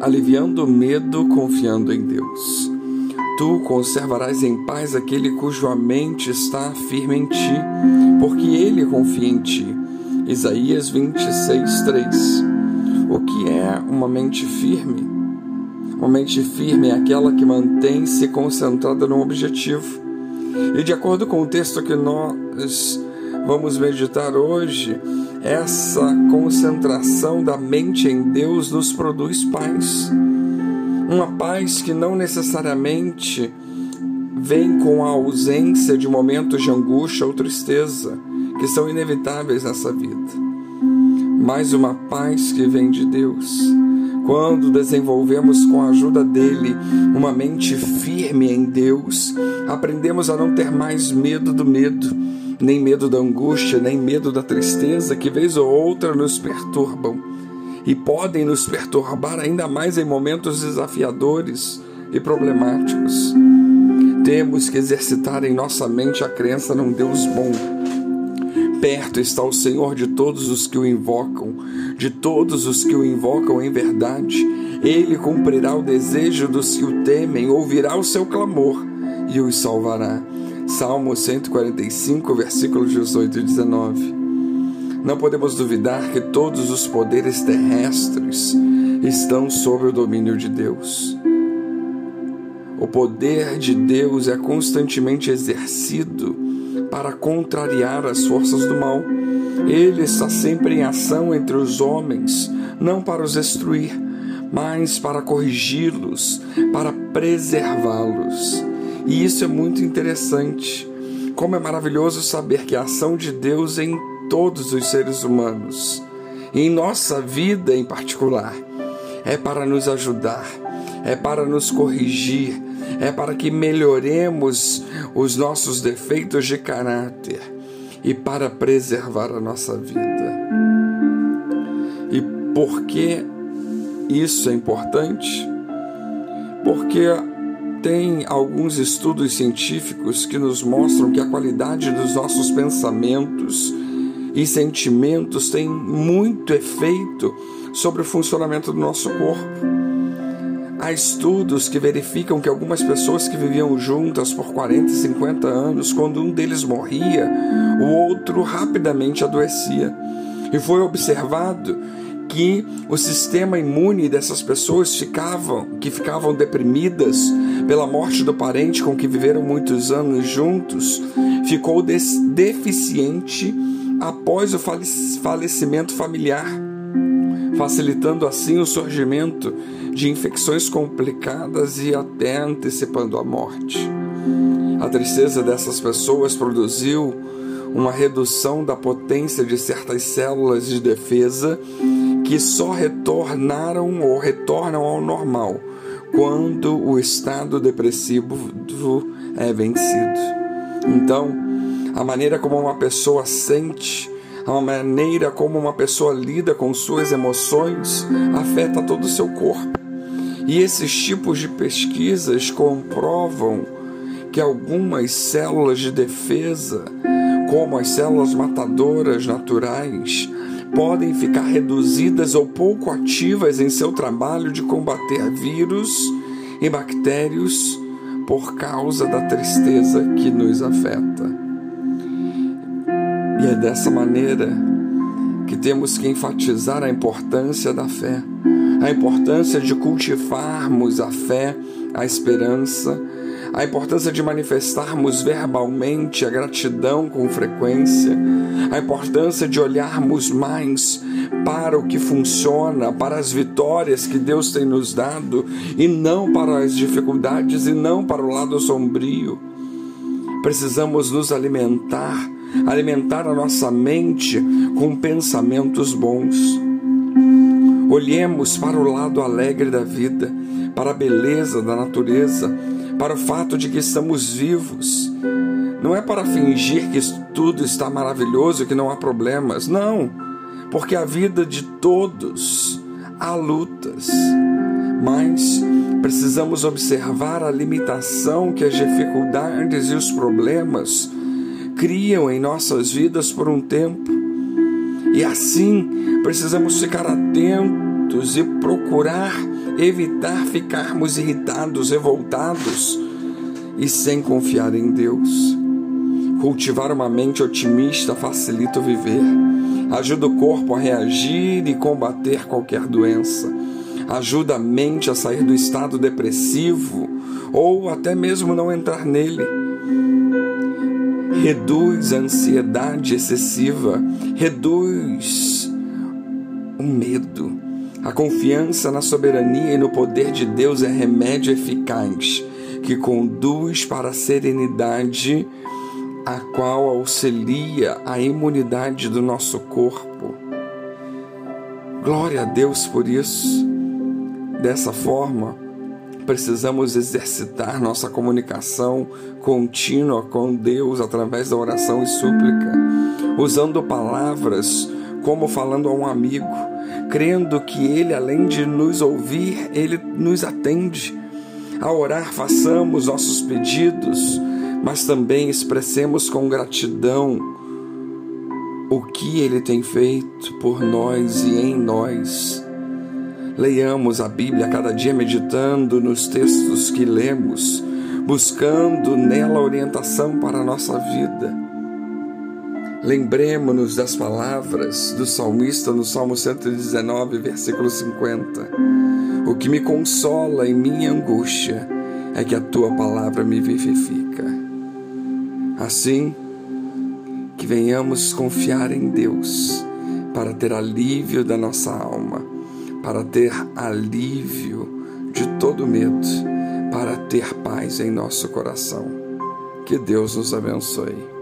aliviando o medo, confiando em Deus. Tu conservarás em paz aquele cuja mente está firme em ti, porque ele confia em ti. Isaías 26, 3. O que é uma mente firme? Uma mente firme é aquela que mantém-se concentrada num objetivo. E de acordo com o texto que nós vamos meditar hoje, essa concentração da mente em Deus nos produz paz. Uma paz que não necessariamente vem com a ausência de momentos de angústia ou tristeza, que são inevitáveis nessa vida, mas uma paz que vem de Deus. Quando desenvolvemos com a ajuda dele uma mente firme em Deus, aprendemos a não ter mais medo do medo, nem medo da angústia, nem medo da tristeza que vez ou outra nos perturbam e podem nos perturbar ainda mais em momentos desafiadores e problemáticos. Temos que exercitar em nossa mente a crença num Deus bom. Perto está o Senhor de todos os que o invocam, de todos os que o invocam em verdade. Ele cumprirá o desejo dos que o temem, ouvirá o seu clamor e os salvará. Salmo 145, versículos 18 e 19. Não podemos duvidar que todos os poderes terrestres estão sob o domínio de Deus. O poder de Deus é constantemente exercido para contrariar as forças do mal. Ele está sempre em ação entre os homens, não para os destruir, mas para corrigi-los, para preservá-los. E isso é muito interessante. Como é maravilhoso saber que a ação de Deus em todos os seres humanos, e em nossa vida em particular, é para nos ajudar, é para nos corrigir, é para que melhoremos os nossos defeitos de caráter e para preservar a nossa vida. E por que isso é importante? Porque tem alguns estudos científicos que nos mostram que a qualidade dos nossos pensamentos e sentimentos têm muito efeito sobre o funcionamento do nosso corpo. Há estudos que verificam que algumas pessoas que viviam juntas por 40 e 50 anos, quando um deles morria, o outro rapidamente adoecia. E foi observado que o sistema imune dessas pessoas ficavam, que ficavam deprimidas pela morte do parente com que viveram muitos anos juntos, ficou deficiente após o falecimento familiar, facilitando assim o surgimento de infecções complicadas e até antecipando a morte. A tristeza dessas pessoas produziu uma redução da potência de certas células de defesa que só retornaram ou retornam ao normal quando o estado depressivo é vencido. Então, a maneira como uma pessoa sente, a maneira como uma pessoa lida com suas emoções afeta todo o seu corpo. E esses tipos de pesquisas comprovam que algumas células de defesa, como as células matadoras naturais, podem ficar reduzidas ou pouco ativas em seu trabalho de combater vírus e bactérias por causa da tristeza que nos afeta. E é dessa maneira que temos que enfatizar a importância da fé, a importância de cultivarmos a fé, a esperança, a importância de manifestarmos verbalmente a gratidão com frequência, a importância de olharmos mais para o que funciona, para as vitórias que Deus tem nos dado e não para as dificuldades e não para o lado sombrio. Precisamos nos alimentar alimentar a nossa mente com pensamentos bons. Olhemos para o lado alegre da vida, para a beleza da natureza, para o fato de que estamos vivos. Não é para fingir que tudo está maravilhoso, que não há problemas. Não, porque a vida de todos há lutas. Mas precisamos observar a limitação que as dificuldades e os problemas criam em nossas vidas por um tempo. E assim precisamos ficar atentos e procurar evitar ficarmos irritados, revoltados e sem confiar em Deus. Cultivar uma mente otimista facilita o viver, ajuda o corpo a reagir e combater qualquer doença, ajuda a mente a sair do estado depressivo ou até mesmo não entrar nele. Reduz a ansiedade excessiva, reduz o medo. A confiança na soberania e no poder de Deus é remédio eficaz que conduz para a serenidade, a qual auxilia a imunidade do nosso corpo. Glória a Deus por isso. Dessa forma, precisamos exercitar nossa comunicação contínua com Deus através da oração e súplica, usando palavras como falando a um amigo, crendo que Ele, além de nos ouvir, Ele nos atende ao orar, façamos nossos pedidos, mas também expressemos com gratidão o que Ele tem feito por nós e em nós. Leiamos a Bíblia cada dia meditando nos textos que lemos, buscando nela orientação para a nossa vida. Lembremos-nos das palavras do salmista no Salmo 119, versículo 50 o que me consola em minha angústia é que a tua palavra me vivifica. Assim, que venhamos confiar em Deus para ter alívio da nossa alma, para ter alívio de todo medo, para ter paz em nosso coração. Que Deus nos abençoe.